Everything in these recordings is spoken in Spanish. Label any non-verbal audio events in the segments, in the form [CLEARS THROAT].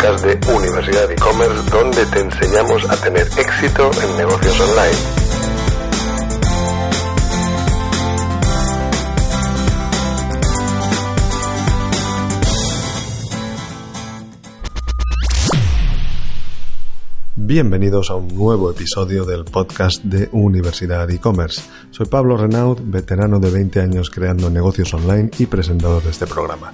de Universidad e-commerce donde te enseñamos a tener éxito en negocios online. Bienvenidos a un nuevo episodio del podcast de Universidad e-commerce. Soy Pablo Renaud, veterano de 20 años creando negocios online y presentador de este programa.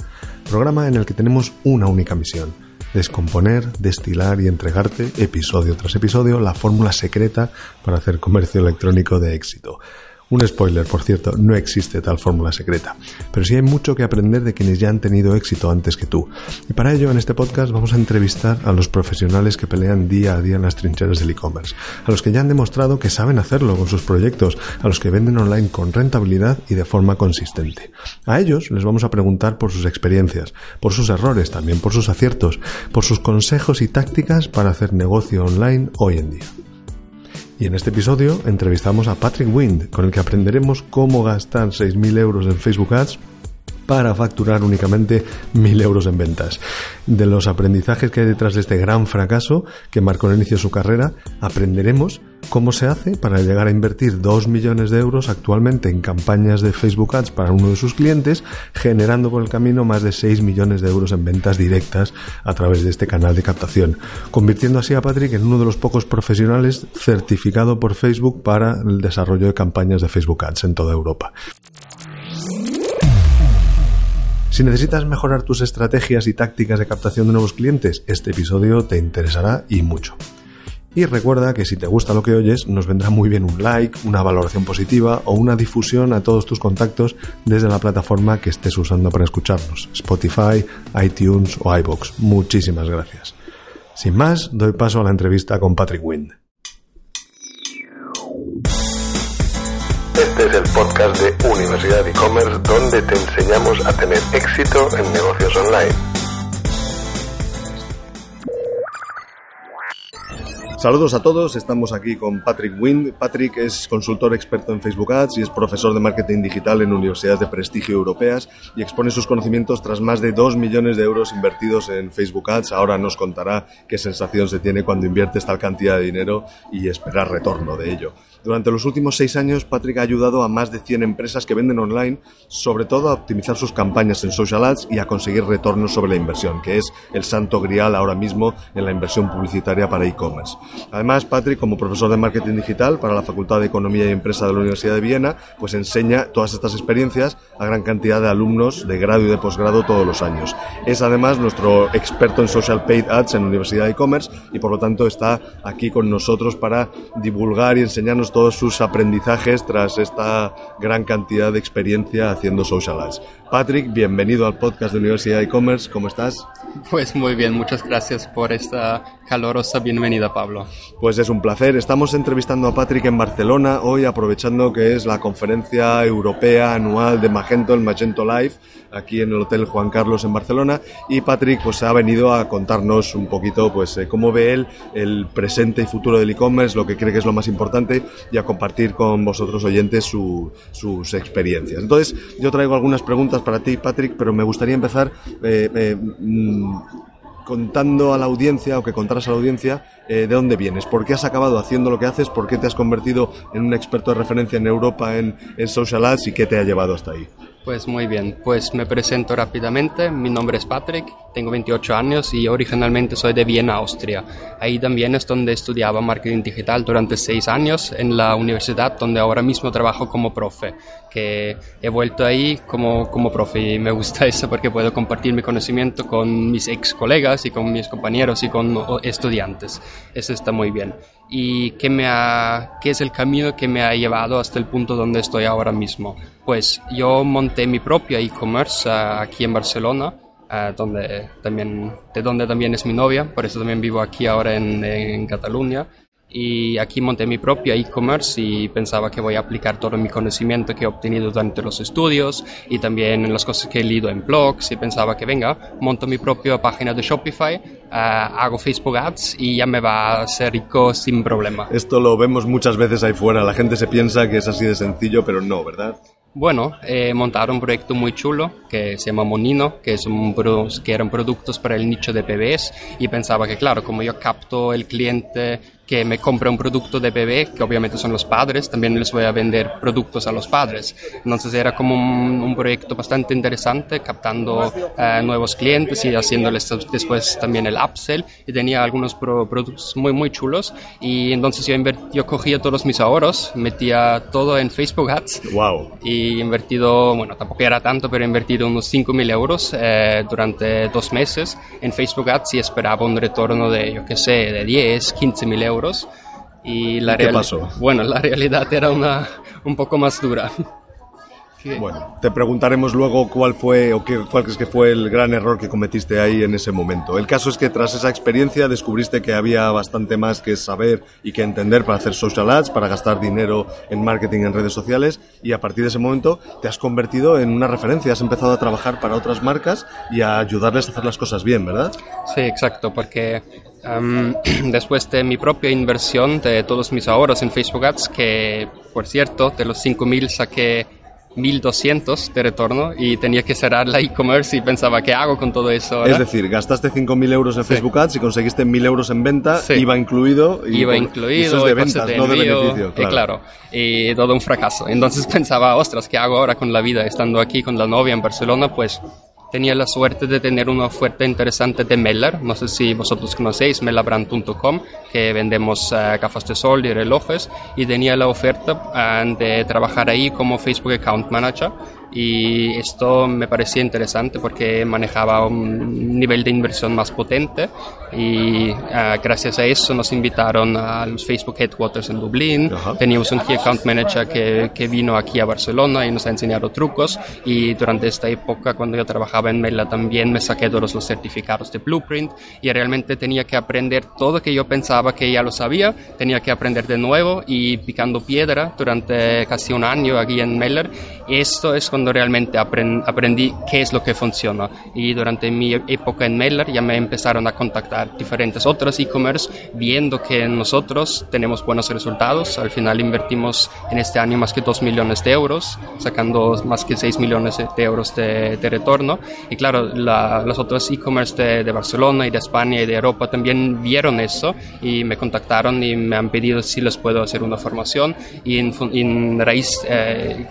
Programa en el que tenemos una única misión, descomponer, destilar y entregarte episodio tras episodio la fórmula secreta para hacer comercio electrónico de éxito. Un spoiler, por cierto, no existe tal fórmula secreta, pero sí hay mucho que aprender de quienes ya han tenido éxito antes que tú. Y para ello, en este podcast vamos a entrevistar a los profesionales que pelean día a día en las trincheras del e-commerce, a los que ya han demostrado que saben hacerlo con sus proyectos, a los que venden online con rentabilidad y de forma consistente. A ellos les vamos a preguntar por sus experiencias, por sus errores, también por sus aciertos, por sus consejos y tácticas para hacer negocio online hoy en día. Y en este episodio entrevistamos a Patrick Wind, con el que aprenderemos cómo gastar 6.000 euros en Facebook Ads para facturar únicamente 1.000 euros en ventas. De los aprendizajes que hay detrás de este gran fracaso que marcó el inicio de su carrera, aprenderemos cómo se hace para llegar a invertir 2 millones de euros actualmente en campañas de Facebook Ads para uno de sus clientes, generando por el camino más de 6 millones de euros en ventas directas a través de este canal de captación, convirtiendo así a Patrick en uno de los pocos profesionales certificado por Facebook para el desarrollo de campañas de Facebook Ads en toda Europa. Si necesitas mejorar tus estrategias y tácticas de captación de nuevos clientes, este episodio te interesará y mucho. Y recuerda que si te gusta lo que oyes, nos vendrá muy bien un like, una valoración positiva o una difusión a todos tus contactos desde la plataforma que estés usando para escucharnos, Spotify, iTunes o iBox. Muchísimas gracias. Sin más, doy paso a la entrevista con Patrick Wind. Este es el podcast de Universidad e-commerce donde te enseñamos a tener éxito en negocios online. Saludos a todos, estamos aquí con Patrick Wind. Patrick es consultor experto en Facebook Ads y es profesor de marketing digital en universidades de prestigio europeas y expone sus conocimientos tras más de 2 millones de euros invertidos en Facebook Ads. Ahora nos contará qué sensación se tiene cuando inviertes tal cantidad de dinero y esperar retorno de ello. Durante los últimos seis años, Patrick ha ayudado a más de 100 empresas que venden online, sobre todo a optimizar sus campañas en social ads y a conseguir retornos sobre la inversión, que es el santo grial ahora mismo en la inversión publicitaria para e-commerce. Además, Patrick, como profesor de marketing digital para la Facultad de Economía y Empresa de la Universidad de Viena, pues enseña todas estas experiencias a gran cantidad de alumnos de grado y de posgrado todos los años. Es además nuestro experto en social paid ads en la Universidad de e-commerce y por lo tanto está aquí con nosotros para divulgar y enseñarnos todos sus aprendizajes tras esta gran cantidad de experiencia haciendo social ads. Patrick, bienvenido al podcast de Universidad e-commerce, ¿cómo estás? Pues muy bien, muchas gracias por esta calorosa bienvenida, Pablo. Pues es un placer. Estamos entrevistando a Patrick en Barcelona hoy, aprovechando que es la conferencia europea anual de Magento, el Magento Live, aquí en el Hotel Juan Carlos en Barcelona. Y Patrick pues ha venido a contarnos un poquito pues eh, cómo ve él el presente y futuro del e-commerce, lo que cree que es lo más importante y a compartir con vosotros oyentes sus experiencias. Entonces, yo traigo algunas preguntas para ti, Patrick, pero me gustaría empezar eh, eh, mm, contando a la audiencia o que contaras a la audiencia eh, de dónde vienes, por qué has acabado haciendo lo que haces, por qué te has convertido en un experto de referencia en Europa en, en social ads y qué te ha llevado hasta ahí. Pues muy bien, pues me presento rápidamente. Mi nombre es Patrick, tengo 28 años y originalmente soy de Viena, Austria. Ahí también es donde estudiaba marketing digital durante seis años en la universidad donde ahora mismo trabajo como profe, que he vuelto ahí como, como profe y me gusta [LAUGHS] eso porque puedo compartir mi conocimiento con mis ex colegas y con mis compañeros y con estudiantes. Eso está muy bien y qué, es el camino que me ha llevado hasta el punto donde estoy ahora mismo. Pues yo monté mi propio e-commerce uh, aquí en Barcelona, uh, donde también, de donde también es mi novia, por eso también vivo aquí ahora en Cataluña y aquí monté mi propio e-commerce y pensaba que voy a aplicar todo mi conocimiento que he obtenido durante los estudios y también en las cosas que he leído en blogs y pensaba que venga, monto mi propia página de Shopify, eh, hago Facebook Ads y ya me va a ser rico sin problema. Esto lo vemos muchas veces ahí fuera, la gente se piensa que es así de sencillo, pero no, ¿verdad? Bueno, he montado un proyecto muy chulo que se llama Monino, que, es un, que eran productos para el nicho de bebés y pensaba que claro, como yo capto el cliente que me compra un producto de bebé, que obviamente son los padres, también les voy a vender productos a los padres. Entonces era como un, proyecto bastante interesante, captando eh, nuevos clientes y haciéndoles después también el upsell y tenía algunos productos muy muy chulos y entonces yo, yo cogía todos mis ahorros, metía todo en Facebook Ads wow. y invertido, bueno, tampoco era tanto, pero he invertido unos 5.000 euros eh, durante dos meses en Facebook Ads y esperaba un retorno de, yo qué sé, de 10, 15.000 euros y la ¿Qué pasó? Bueno, la realidad era una un poco más dura. Bueno, te preguntaremos luego cuál fue o qué, cuál crees que fue el gran error que cometiste ahí en ese momento. El caso es que tras esa experiencia descubriste que había bastante más que saber y que entender para hacer social ads, para gastar dinero en marketing en redes sociales y a partir de ese momento te has convertido en una referencia, has empezado a trabajar para otras marcas y a ayudarles a hacer las cosas bien, ¿verdad? Sí, exacto, porque [CLEARS THROAT] después de mi propia inversión de todos mis ahorros en Facebook Ads, que por cierto, de los 5.000 saqué 1.200 de retorno y tenía que cerrar la e-commerce y pensaba, ¿qué hago con todo eso? Es decir, gastaste 5.000 euros en Facebook Ads y conseguiste 1.000 euros en venta, iba incluido. Y iba incluido. Eso es de ventas, no de beneficio. Claro. Y claro, y todo un fracaso. Entonces [LAUGHS] pensaba, ostras, ¿qué hago ahora con la vida? Estando aquí con la novia en Barcelona, pues tenía la suerte de tener una oferta interesante de Meller. No sé si vosotros conocéis mellabrand.com, que vendemos uh, gafas de sol y relojes. Y tenía la oferta uh, de trabajar ahí como Facebook Account Manager y esto me parecía interesante porque manejaba un nivel de inversión más potente y uh, gracias a eso nos invitaron a los Facebook Headquarters en Dublín. Teníamos un Key Account Manager que, que, vino aquí a Barcelona y nos ha enseñado trucos y durante esta época cuando yo trabajaba en Mela también me saqué todos los certificados de Blueprint y realmente tenía que aprender todo que yo pensaba que ya lo sabía, tenía que aprender de nuevo y picando piedra durante casi un año aquí en Meller. Esto es cuando realmente aprendí qué es lo que funciona. Y durante mi época en Mailer ya me empezaron a contactar diferentes otros e-commerce viendo que nosotros tenemos buenos resultados. Al final invertimos en este año más que 2 millones de euros, sacando más que 6 millones de euros de, retorno. Y claro, los otros e-commerce de, Barcelona y de España y de Europa también vieron eso y me contactaron y me han pedido si les puedo hacer una formación. Y en, raíz, eh,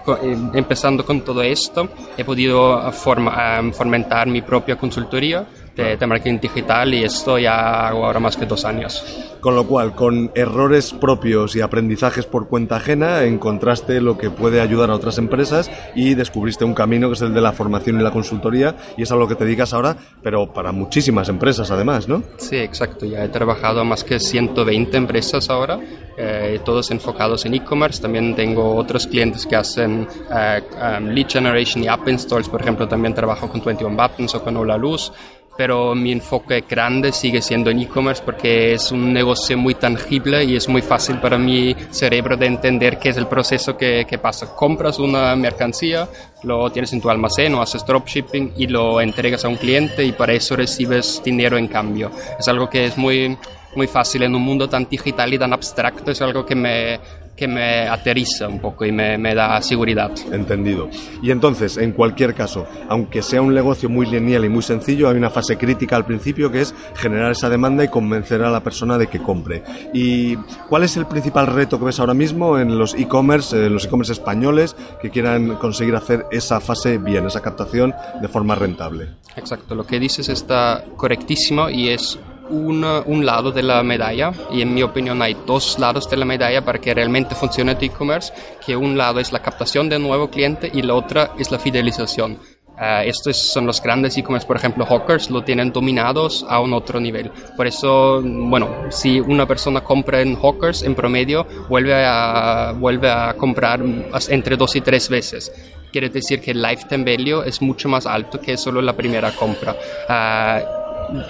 empezando con todo esto, he podido fomentar mi propia consultoría de, marketing digital y esto ya hago ahora más que dos años. Con lo cual, con errores propios y aprendizajes por cuenta ajena, encontraste lo que puede ayudar a otras empresas y descubriste un camino que es el de la formación y la consultoría y es a lo que te dedicas ahora, pero para muchísimas empresas además, ¿no? Sí, exacto. Ya he trabajado más que 120 empresas ahora, eh, todos enfocados en e-commerce. También tengo otros clientes que hacen eh, um, lead generation y app installs. Por ejemplo, también trabajo con 21 Buttons o con Hola Luz pero mi enfoque grande sigue siendo en e-commerce porque es un negocio muy tangible y es muy fácil para mi cerebro de entender qué es el proceso que, que pasa. Compras una mercancía, lo tienes en tu almacén o haces dropshipping y lo entregas a un cliente y para eso recibes dinero en cambio. Es algo que es muy muy fácil en un mundo tan digital y tan abstracto, es algo que me, que me aterriza un poco y me, me, da seguridad. Entendido. Y entonces, en cualquier caso, aunque sea un negocio muy lineal y muy sencillo, hay una fase crítica al principio que es generar esa demanda y convencer a la persona de que compre. ¿Y cuál es el principal reto que ves ahora mismo en los e-commerce, en los e-commerce españoles que quieran conseguir hacer esa fase bien, esa captación de forma rentable? Exacto, lo que dices está correctísimo y es un, lado de la medalla y en mi opinión hay dos lados de la medalla para que realmente funcione tu e-commerce, que un lado es la captación de un nuevo cliente y la otra es la fidelización. Uh, estos son los grandes e-commerce, por ejemplo, Hawkers lo tienen dominados a un otro nivel. Por eso, bueno, si una persona compra en Hawkers, en promedio, vuelve a, vuelve a comprar entre dos y tres veces. Quiere decir que el lifetime value es mucho más alto que solo la primera compra. Uh,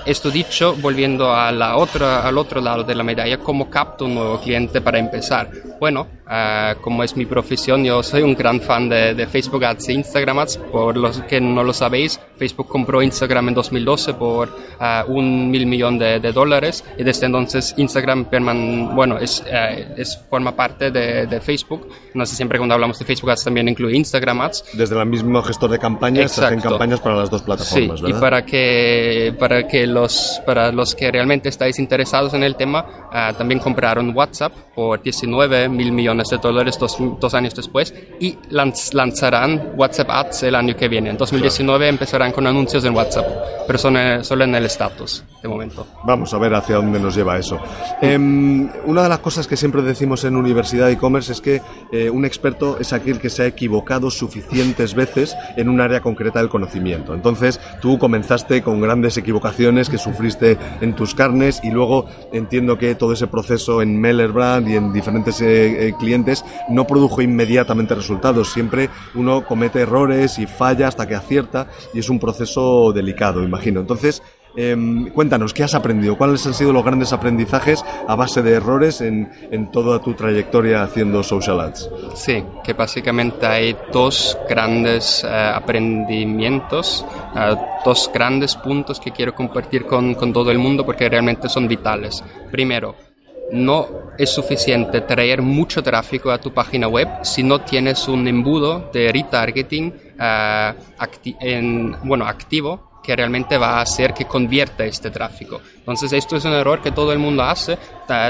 esto dicho, volviendo a la otra, al otro lado de la medalla, ¿cómo capto un nuevo cliente para empezar? Bueno, Uh, como es mi profesión, yo soy un gran fan de, de, Facebook Ads e Instagram Ads. Por los que no lo sabéis, Facebook compró Instagram en 2012 por uh, un mil millón de, de, dólares y desde entonces Instagram perman bueno, es, uh, es, forma parte de, de, Facebook. No sé, siempre cuando hablamos de Facebook Ads también incluye Instagram Ads. Desde el mismo gestor de campañas se hacen campañas para las dos plataformas, sí, ¿verdad? Y para que, para que los, para los que realmente estáis interesados en el tema, también compraron WhatsApp por 19 mil millones de dólares dos, dos, años después y lanz, lanzarán WhatsApp Ads el año que viene. En 2019 claro. empezarán con anuncios en WhatsApp, pero son, eh, solo en el status de momento. Vamos a ver hacia dónde nos lleva eso. Eh, una de las cosas que siempre decimos en Universidad de E-Commerce es que eh, un experto es aquel que se ha equivocado suficientes veces en un área concreta del conocimiento. Entonces, tú comenzaste con grandes equivocaciones que sufriste en tus carnes y luego entiendo que todo ese proceso en Meller Brand y en diferentes eh, no produjo inmediatamente resultados. Siempre uno comete errores y falla hasta que acierta y es un proceso delicado, imagino. Entonces, eh, cuéntanos, ¿qué has aprendido? ¿Cuáles han sido los grandes aprendizajes a base de errores en, en toda tu trayectoria haciendo social ads? Sí, que básicamente hay dos grandes uh, aprendimientos, uh, dos grandes puntos que quiero compartir con, con todo el mundo porque realmente son vitales. Primero, no es suficiente traer mucho tráfico a tu página web si no tienes un embudo de retargeting uh, acti en, bueno, activo que realmente va a hacer que convierta este tráfico. Entonces esto es un error que todo el mundo hace,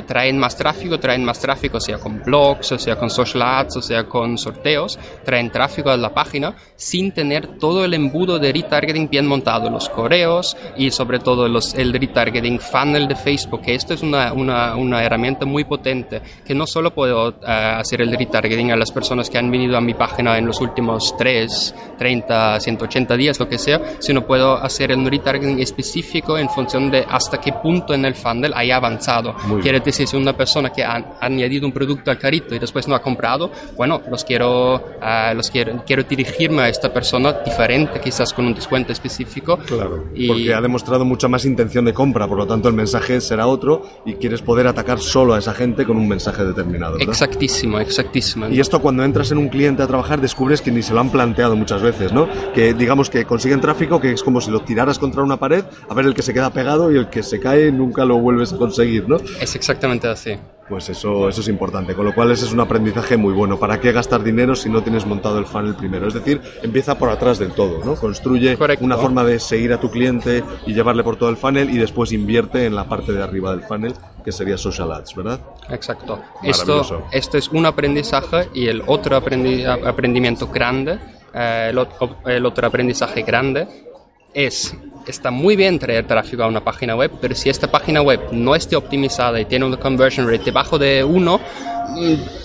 traen más tráfico, traen más tráfico, sea con blogs, o sea con social ads, o sea con sorteos, traen tráfico a la página sin tener todo el embudo de retargeting bien montado, los correos y sobre todo los, el retargeting funnel de Facebook, que esto es una, una, una herramienta muy potente, que no solo puedo uh, hacer el retargeting a las personas que han venido a mi página en los últimos 3, 30, 180 días, lo que sea, sino puedo hacer el retargeting específico en función de hasta qué punto en el funnel haya avanzado. Quiere decir, si una persona que ha añadido un producto al carrito y después no ha comprado, bueno, los quiero, uh, los quiero, quiero dirigirme a esta persona diferente, quizás con un descuento específico. Claro, y... porque ha demostrado mucha más intención de compra, por lo tanto el mensaje será otro y quieres poder atacar solo a esa gente con un mensaje determinado. ¿verdad? Exactísimo, exactísimo. Y esto cuando entras en un cliente a trabajar descubres que ni se lo han planteado muchas veces, ¿no? Que digamos que consiguen tráfico que es como si lo tiraras contra una pared, a ver el que se queda pegado y el que se cae nunca lo vuelves a conseguir, ¿no? Es exactamente así. Pues eso, eso es importante, con lo cual ese es un aprendizaje muy bueno. ¿Para qué gastar dinero si no tienes montado el funnel primero? Es decir, empieza por atrás del todo, ¿no? Construye Correcto. una forma de seguir a tu cliente y llevarle por todo el funnel y después invierte en la parte de arriba del funnel, que sería social ads, ¿verdad? Exacto. Esto, esto es un aprendizaje y el otro aprendi aprendimiento grande, eh, el, el otro aprendizaje grande es está muy bien traer tráfico a una página web, pero si esta página web no esté optimizada y tiene una conversion rate debajo de 1,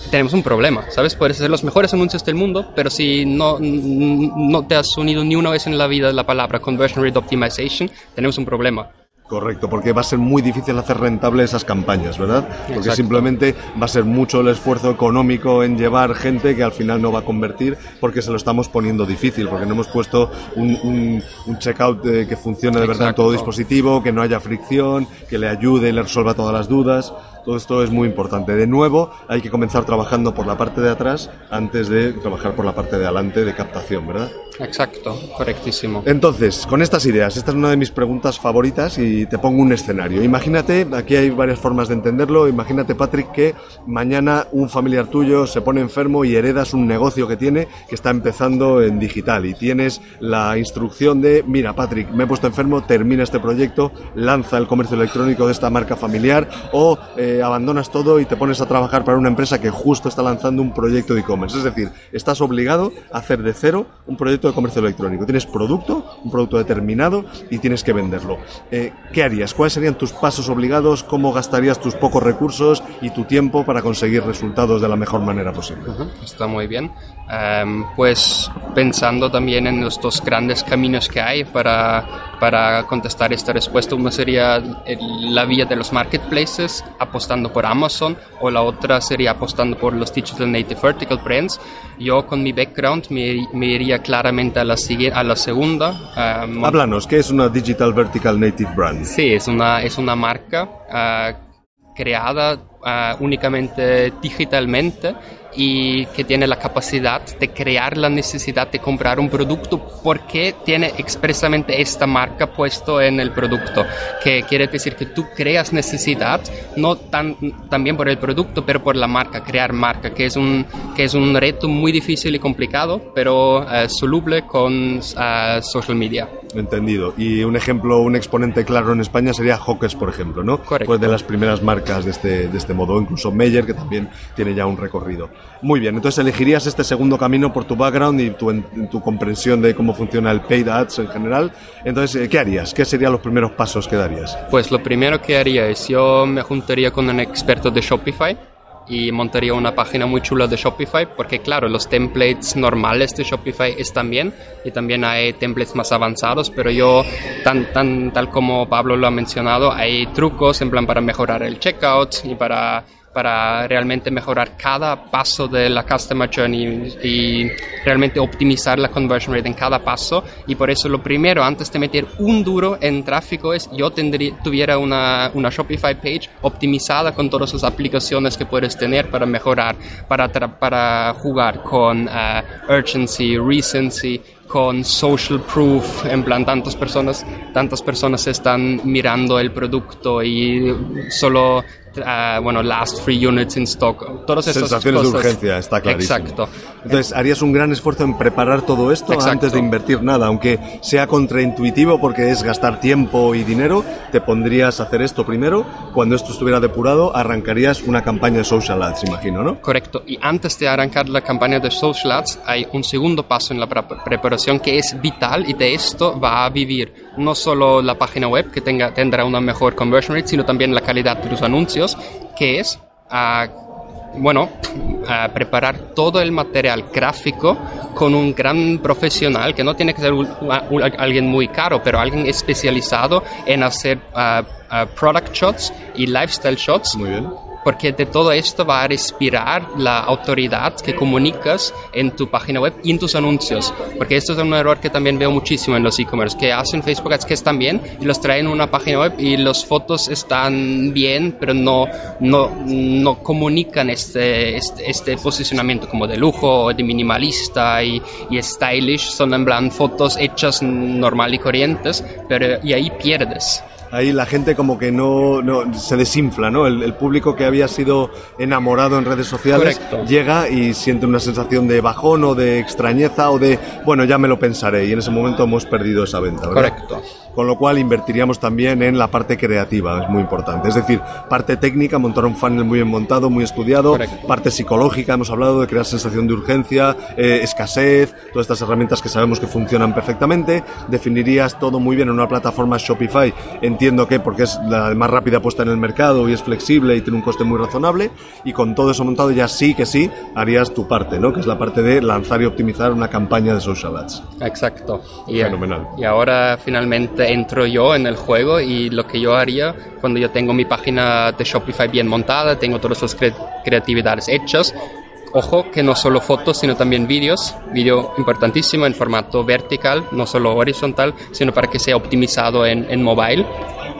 tenemos un problema, ¿sabes? Puedes hacer los mejores anuncios del mundo, pero si no, no te has unido ni una vez en la vida la palabra conversion rate optimization, tenemos un problema. Correcto, porque va a ser muy difícil hacer rentable esas campañas, ¿verdad? Porque Exacto. simplemente va a ser mucho el esfuerzo económico en llevar gente que al final no va a convertir porque se lo estamos poniendo difícil, porque no hemos puesto un, un, un checkout eh, que funcione de verdad en todo dispositivo, que no haya fricción, que le ayude y le resuelva todas las dudas. Todo esto es muy importante. De nuevo, hay que comenzar trabajando por la parte de atrás antes de trabajar por la parte de adelante de captación, ¿verdad? Exacto, correctísimo. Entonces, con estas ideas, esta es una de mis preguntas favoritas y te pongo un escenario. Imagínate, aquí hay varias formas de entenderlo, imagínate Patrick que mañana un familiar tuyo se pone enfermo y heredas un negocio que tiene que está empezando en digital y tienes la instrucción de, mira Patrick, me he puesto enfermo, termina este proyecto, lanza el comercio electrónico de esta marca familiar o abandonas todo y te pones a trabajar para una empresa que justo está lanzando un proyecto de e-commerce. Es decir, estás obligado a hacer de cero un proyecto de comercio electrónico. Tienes producto, un producto determinado y tienes que venderlo. Eh, ¿Qué harías? ¿Cuáles serían tus pasos obligados? ¿Cómo gastarías tus pocos recursos y tu tiempo para conseguir resultados de la mejor manera posible? Está muy bien. Um, pues pensando también en los dos grandes caminos que hay para, para contestar esta respuesta, uno sería el, la vía de los marketplaces, apostando por Amazon, o la otra sería apostando por los Digital Native Vertical Brands. Yo con mi background me, me iría claramente a la, a la segunda. Um, Háblanos, ¿qué es una Digital Vertical Native Brand? Sí, es una, es una marca uh, creada ah, únicamente digitalmente y que tiene la capacidad de crear la necesidad de comprar un producto porque tiene expresamente esta marca puesto en el producto, que quiere decir que tú creas necesidad, no tan, también por el producto, pero por la marca, crear marca, que es un, que es un reto muy difícil y complicado, pero eh, soluble con eh, social media. Entendido. Y un ejemplo, un exponente claro en España sería Hawkers, por ejemplo, ¿no? Correcto. Pues de las primeras marcas de este, de este modo, incluso Meyer, que también tiene ya un recorrido. Muy bien, entonces elegirías este segundo camino por tu background y tu, tu comprensión de cómo funciona el paid ads en general. Entonces, eh, ¿qué harías? ¿Qué serían los primeros pasos que darías? Pues lo primero que haría es yo me juntaría con un experto de Shopify y montaría una página muy chula de Shopify porque claro, los templates normales de Shopify están bien y también hay templates más avanzados, pero yo, tan, tan, tal como Pablo lo ha mencionado, hay trucos en plan para mejorar el checkout y para para realmente mejorar cada paso de la customer journey y realmente optimizar la conversion rate en cada paso. Y por eso lo primero antes de meter un duro en tráfico es yo tendría, tuviera una, una Shopify page optimizada con todas las aplicaciones que puedes tener para mejorar, para, para jugar con eh, urgency, recency, con social proof, en plan tantas personas, tantas personas están mirando el producto y solo ah, bueno, last free units in stock, todas Sensaciones cosas. de urgencia, está clarísimo. Exacto. Entonces, harías un gran esfuerzo en preparar todo esto Exacto. antes de invertir nada, aunque sea contraintuitivo porque es gastar tiempo y dinero, te pondrías a hacer esto primero, cuando esto estuviera depurado, arrancarías una campaña de social ads, imagino, ¿no? Correcto. Y antes de arrancar la campaña de social ads, hay un segundo paso en la pre- preparación que es vital y de esto va a vivir no solo la página web que tenga, tendrá una mejor conversion rate, sino también la calidad de los anuncios, que es ah, bueno, preparar todo el material gráfico con un gran profesional, que no tiene que ser alguien muy caro, pero alguien especializado en hacer ah, ah, product shots y lifestyle shots Muy bien. Porque de todo esto va a respirar la autoridad que comunicas en tu página web y en tus anuncios. Porque esto es un error que también veo muchísimo en los e-commerce, que hacen Facebook Ads que están bien y los traen a una página web y las fotos están bien, pero no, no, no comunican este, este, este posicionamiento como de lujo, de minimalista y, y stylish. Son en plan fotos hechas normal y corrientes, pero y ahí pierdes. Ahí la gente como que no, no- se desinfla, ¿no? El, el público que había sido enamorado en redes sociales Correcto. llega y siente una sensación de bajón o de extrañeza o de, bueno, ya me lo pensaré y en ese momento hemos perdido esa venta, ¿verdad? Correcto. Con lo cual invertiríamos también en la parte creativa, es muy importante. Es decir, parte técnica, montar un funnel muy bien montado, muy estudiado, Correcto. parte psicológica, hemos hablado de crear sensación de urgencia, eh, escasez, todas estas herramientas que sabemos que funcionan perfectamente. Definirías todo muy bien en una plataforma Shopify. Entiendo que porque es la más rápida puesta en el mercado y es flexible y tiene un coste muy razonable. Y con todo eso montado ya sí que sí harías tu parte, ¿no? Que es la parte de lanzar y optimizar una campaña de social ads. Exacto. Y, Fenomenal. Y ahora finalmente entro yo en el juego y lo que yo haría cuando yo tengo mi página de Shopify bien montada, tengo todas las cre- creatividades hechas. Ojo que no solo fotos, sino también vídeos. Vídeo importantísimo en formato vertical, no solo horizontal, sino para que sea optimizado en, en mobile.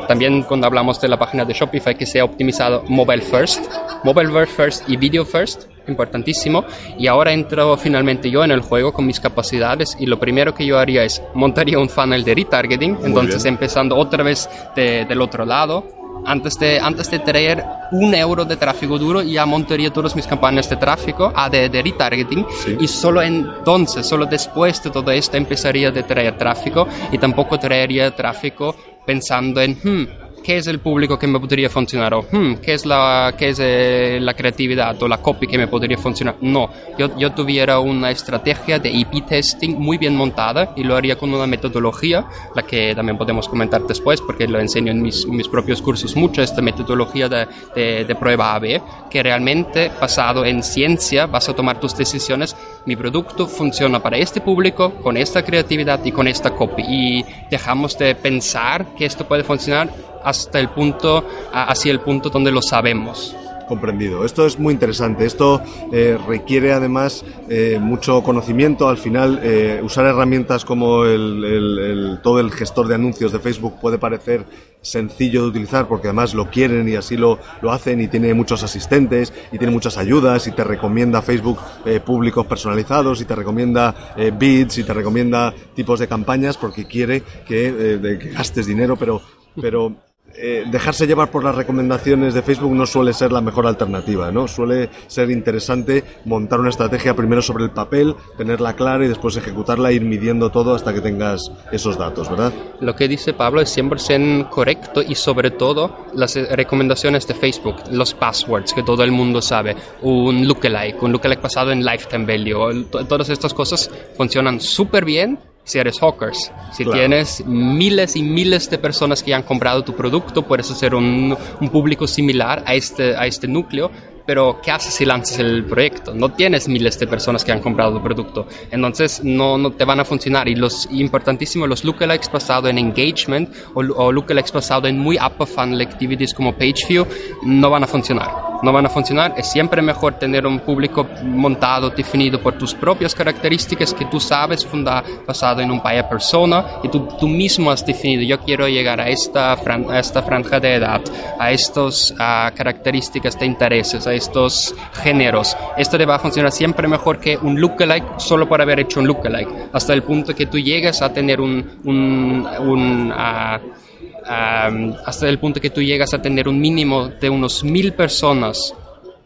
También cuando hablamos de la página de Shopify, que sea optimizado mobile first, mobile first y video first, importantísimo. Y ahora entro finalmente yo en el juego con mis capacidades y lo primero que yo haría es montaría un funnel de retargeting, entonces bien. empezando otra vez de- del otro lado. Antes de, antes de traer un euro de tráfico duro, ya montaría todas mis campañas de tráfico, ah, de, de retargeting, Sí. y solo entonces, solo después de todo esto, empezaría de traer tráfico y tampoco traería tráfico pensando en, hmm, ¿qué es el público que me podría funcionar? O, hmm, ¿qué es, la, qué es eh, la creatividad o la copy que me podría funcionar? No, yo, yo tuviera una estrategia de A-B testing muy bien montada y lo haría con una metodología, la que también podemos comentar después porque lo enseño en mis, mis propios cursos mucho, esta metodología de, de, de prueba A-B, que realmente basado en ciencia vas a tomar tus decisiones. Mi producto funciona para este público, con esta creatividad y con esta copy. Y dejamos de pensar que esto puede funcionar hasta el punto, hacia el punto donde lo sabemos. Esto es muy interesante. Esto eh, requiere además eh, mucho conocimiento. Al final, eh, usar herramientas como el, todo el gestor de anuncios de Facebook puede parecer sencillo de utilizar porque además lo quieren y así lo, lo hacen y tiene muchos asistentes y tiene muchas ayudas y te recomienda Facebook eh, públicos personalizados y te recomienda bits y te recomienda tipos de campañas porque quiere que, que gastes dinero, pero, pero eh, dejarse llevar por las recomendaciones de Facebook no suele ser la mejor alternativa, ¿no? Suele ser interesante montar una estrategia primero sobre el papel, tenerla clara y después ejecutarla, ir midiendo todo hasta que tengas esos datos, ¿verdad? Lo que dice Pablo es 100% correcto y sobre todo las eh, recomendaciones de Facebook, los passwords que todo el mundo sabe, un lookalike, un lookalike basado en lifetime value, todas estas cosas funcionan súper bien si eres hawkers. Si Claro. tienes miles y miles de personas que han comprado tu producto, puedes hacer un, un público similar a este, a este núcleo. Pero, ¿qué haces si lanzas el proyecto? No tienes miles de personas que han comprado tu producto. Entonces, no, no te van a funcionar. Y los importantísimo, los lookalikes basados en engagement o, o lookalikes basados en muy upper funnel activities como pageview no van a funcionar. No van a funcionar. Es siempre mejor tener un público montado, definido por tus propias características que tú sabes, funda, basado en un buyer persona y tú, tú mismo has definido. Yo quiero llegar a esta, fran- a esta franja de edad, a estas características de intereses, estos géneros. Esto te va a funcionar siempre mejor que un lookalike solo por haber hecho un lookalike. Hasta el punto que tú llegas a tener un, un, un, um, hasta el punto que tú llegas a tener un mínimo de unos mil personas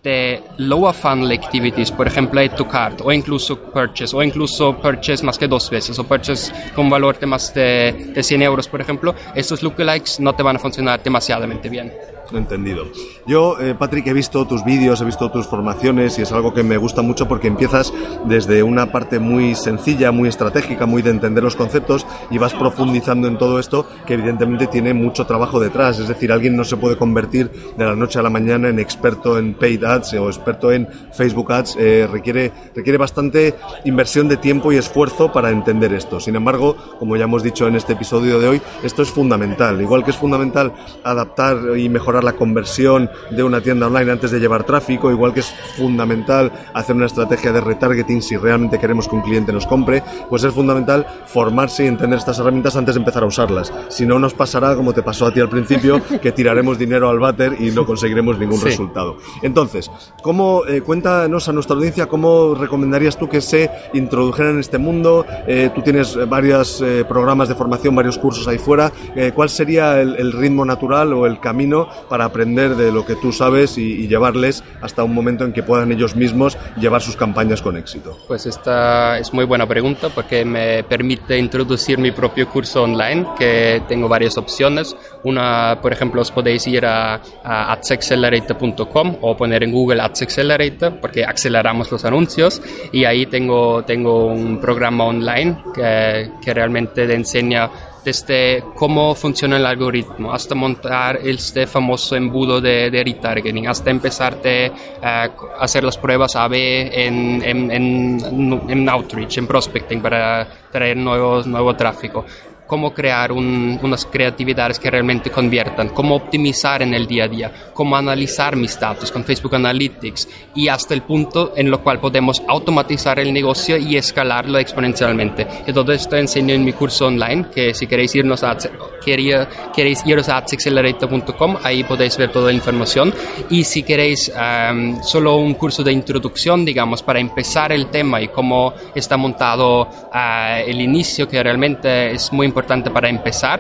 de lower funnel activities, por ejemplo, add to cart, o incluso purchase, o incluso purchase más que dos veces, o purchase con valor de más de, de 100 euros, por ejemplo, estos lookalikes no te van a funcionar demasiadamente bien. Entendido. Yo, eh, Patrick, he visto tus vídeos, he visto tus formaciones y es algo que me gusta mucho porque empiezas desde una parte muy sencilla, muy estratégica, muy de entender los conceptos y vas profundizando en todo esto que evidentemente tiene mucho trabajo detrás. Es decir, alguien no se puede convertir de la noche a la mañana en experto en paid ads o experto en Facebook ads. Eh, requiere, requiere bastante inversión de tiempo y esfuerzo para entender esto. Sin embargo, como ya hemos dicho en este episodio de hoy, esto es fundamental. Igual que es fundamental adaptar y mejorar la conversión de una tienda online antes de llevar tráfico, igual que es fundamental hacer una estrategia de retargeting si realmente queremos que un cliente nos compre, pues es fundamental formarse y entender estas herramientas antes de empezar a usarlas. Si no nos pasará como te pasó a ti al principio, [LAUGHS] que tiraremos dinero al váter y no conseguiremos ningún Sí. resultado. Entonces, ¿cómo, eh, cuéntanos a nuestra audiencia cómo recomendarías tú que se introdujeran en este mundo? Eh, tú tienes varios eh, programas de formación, varios cursos ahí fuera. Eh, ¿Cuál sería el, el ritmo natural o el camino para aprender de lo que tú sabes y, y llevarles hasta un momento en que puedan ellos mismos llevar sus campañas con éxito? Pues esta es muy buena pregunta porque me permite introducir mi propio curso online, que tengo varias opciones. Una, por ejemplo, os podéis ir a, a adsaccelerator.com o poner en Google Ads Accelerator porque aceleramos los anuncios y ahí tengo, tengo un programa online que, que realmente te enseña desde cómo funciona el algoritmo hasta montar este famoso embudo de, de retargeting, hasta empezarte a hacer las pruebas AB en, en, en, en outreach, en prospecting para traer nuevos, nuevo tráfico cómo crear un, unas creatividades que realmente conviertan, cómo optimizar en el día a día, cómo analizar mis datos con Facebook Analytics y hasta el punto en lo cual podemos automatizar el negocio y escalarlo exponencialmente. Y todo esto enseño en mi curso online, que si queréis irnos a, quería, queréis iros a adsaccelerator.com, ahí podéis ver toda la información. Y si queréis um, solo un curso de introducción, digamos, para empezar el tema y cómo está montado uh, el inicio, que realmente es muy importante para empezar.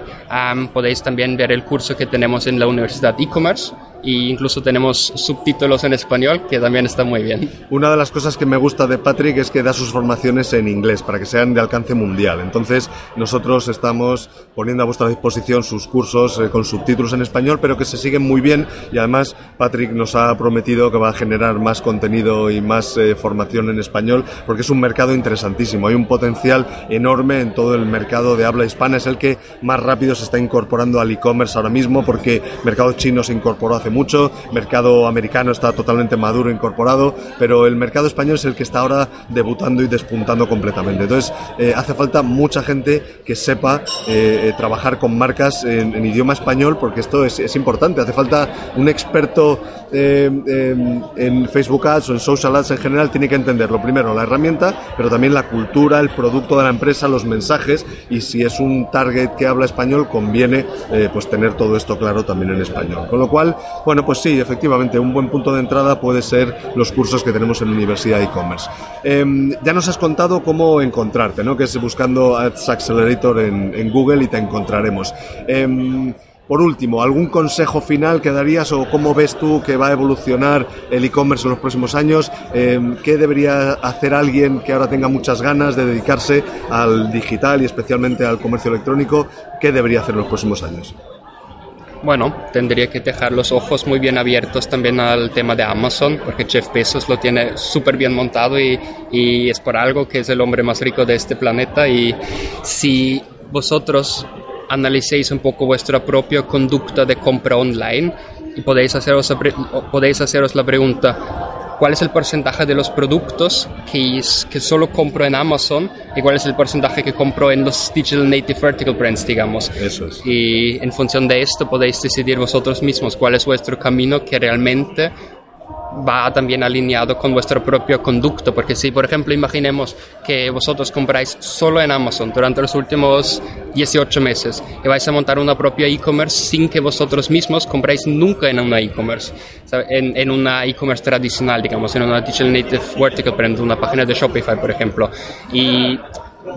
Podéis también ver el curso que tenemos en la Universidad e-commerce e incluso tenemos subtítulos en español que también está muy bien. Una de las cosas que me gusta de Patrick es que da sus formaciones en inglés para que sean de alcance mundial. Entonces nosotros estamos poniendo a vuestra disposición sus cursos eh, con subtítulos en español, pero que se siguen muy bien y además Patrick nos ha prometido que va a generar más contenido y más eh, formación en español porque es un mercado interesantísimo. Hay un potencial enorme en todo el mercado de habla hispana. Es el que más rápido se está incorporando al e-commerce ahora mismo porque mercado chino se incorporó hace mucho, mercado americano está totalmente maduro, incorporado, pero el mercado español es el que está ahora debutando y despuntando completamente. Entonces, eh, hace falta mucha gente que sepa eh, trabajar con marcas en, idioma español, porque esto es, es, importante. Hace falta un experto eh, en Facebook Ads o en Social Ads en general tiene que entender lo primero la herramienta, pero también la cultura, el producto de la empresa, los mensajes y si es un target que habla español conviene eh, pues tener todo esto claro también en español. Con lo cual, bueno, pues sí, efectivamente, un buen punto de entrada puede ser los cursos que tenemos en Universidad e-commerce. Em, ya nos has contado cómo encontrarte, ¿no? Que es buscando Ads Accelerator en, Google y te encontraremos. Por último, ¿algún consejo final que darías o cómo ves tú que va a evolucionar el e-commerce en los próximos años? Em, ¿Qué debería hacer alguien que ahora tenga muchas ganas de dedicarse al digital y especialmente al comercio electrónico? ¿Qué debería hacer en los próximos años? Bueno, tendría que dejar los ojos muy bien abiertos también al tema de Amazon, porque Jeff Bezos lo tiene súper bien montado y, y es por algo que es el hombre más rico de este planeta. Y si vosotros analicéis un poco vuestra propia conducta de compra online y podéis haceros, podéis haceros la pregunta, ¿cuál es el porcentaje de los productos que, que solo compro en Amazon y cuál es el porcentaje que compro en los Digital Native Vertical Brands, digamos? Eso es. Y en función de esto podéis decidir vosotros mismos cuál es vuestro camino que realmente va también alineado con vuestro propio conducto, porque si por ejemplo imaginemos que vosotros compráis solo en Amazon durante los últimos 18 meses y vais a montar una propia e-commerce sin que vosotros mismos compráis nunca en una e-commerce, en, en, una e-commerce tradicional, digamos, en una Digital Native Vertical Brand, una página de Shopify, por ejemplo, y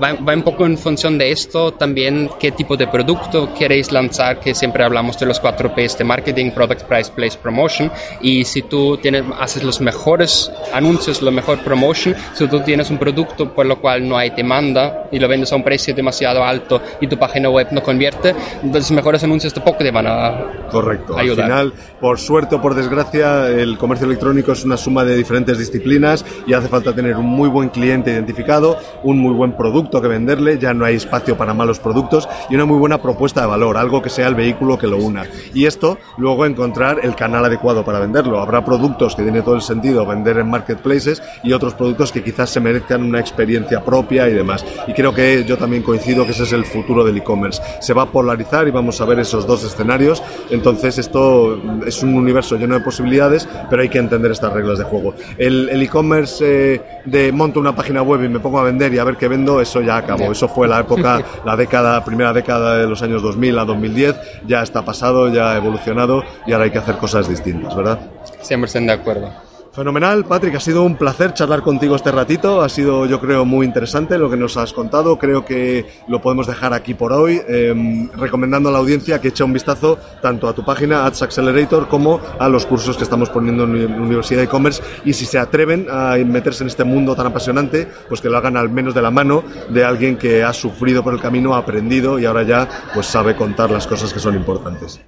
va, un poco en función de esto también qué tipo de producto queréis lanzar, que siempre hablamos de los cuatro P's de marketing, product, price, place, promotion. Y si tú tienes, haces los mejores anuncios, la mejor promotion, si tú tienes un producto por lo cual no hay demanda y lo vendes a un precio demasiado alto y tu página web no convierte, entonces mejores anuncios tampoco te van a Correcto. Al final, por suerte o por desgracia, el comercio electrónico es una suma de diferentes disciplinas y hace falta tener un muy buen cliente identificado, un muy buen producto que venderle, ya no hay espacio para malos productos y una muy buena propuesta de valor, algo que sea el vehículo que lo una. Y esto, luego encontrar el canal adecuado para venderlo. Habrá productos que tiene todo el sentido vender en marketplaces y otros productos que quizás se merezcan una experiencia propia y demás. Y creo que yo también coincido que ese es el futuro del e-commerce. Se va a polarizar y vamos a ver esos dos escenarios. Entonces esto es un universo lleno de posibilidades, pero hay que entender estas reglas de juego. El e-commerce eh, de monto una página web y me pongo a vender y a ver qué vendo, eso ya acabó. Eso fue la época, [LAUGHS] la década, primera década de los años 2000 a 2010. Ya está pasado, ya ha evolucionado y ahora hay que hacer cosas distintas, ¿verdad? Siempre estén de acuerdo. Fenomenal, Patrick, ha sido un placer charlar contigo este ratito, ha sido yo creo muy interesante lo que nos has contado, creo que lo podemos dejar aquí por hoy, em, recomendando a la audiencia que eche un vistazo tanto a tu página Ads Accelerator como a los cursos que estamos poniendo en la Universidad de E-Commerce y si se atreven a meterse en este mundo tan apasionante, pues que lo hagan al menos de la mano de alguien que ha sufrido por el camino, ha aprendido y ahora ya pues sabe contar las cosas que son importantes.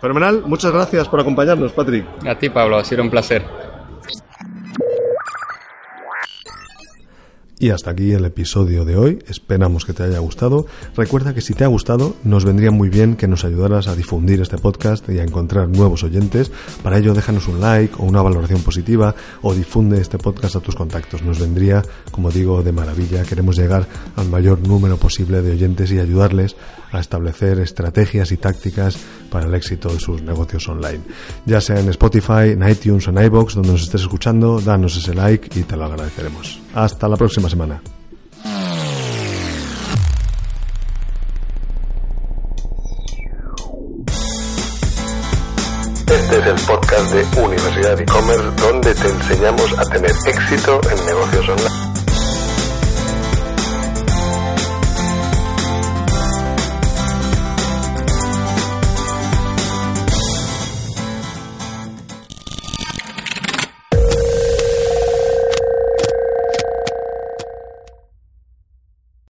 Fenomenal, muchas gracias por acompañarnos, Patrick. A ti, Pablo, ha sido un placer. Y hasta aquí el episodio de hoy. Esperamos que te haya gustado. Recuerda que si te ha gustado, nos vendría muy bien que nos ayudaras a difundir este podcast y a encontrar nuevos oyentes. Para ello, déjanos un like o una valoración positiva o difunde este podcast a tus contactos. Nos vendría, como digo, de maravilla. Queremos llegar al mayor número posible de oyentes y ayudarles a establecer estrategias y tácticas para el éxito de sus negocios online. Ya sea en Spotify, en iTunes o en iBox, donde nos estés escuchando, danos ese like y te lo agradeceremos. Hasta la próxima semana. Este es el podcast de Universidad e-commerce donde te enseñamos a tener éxito en negocios online.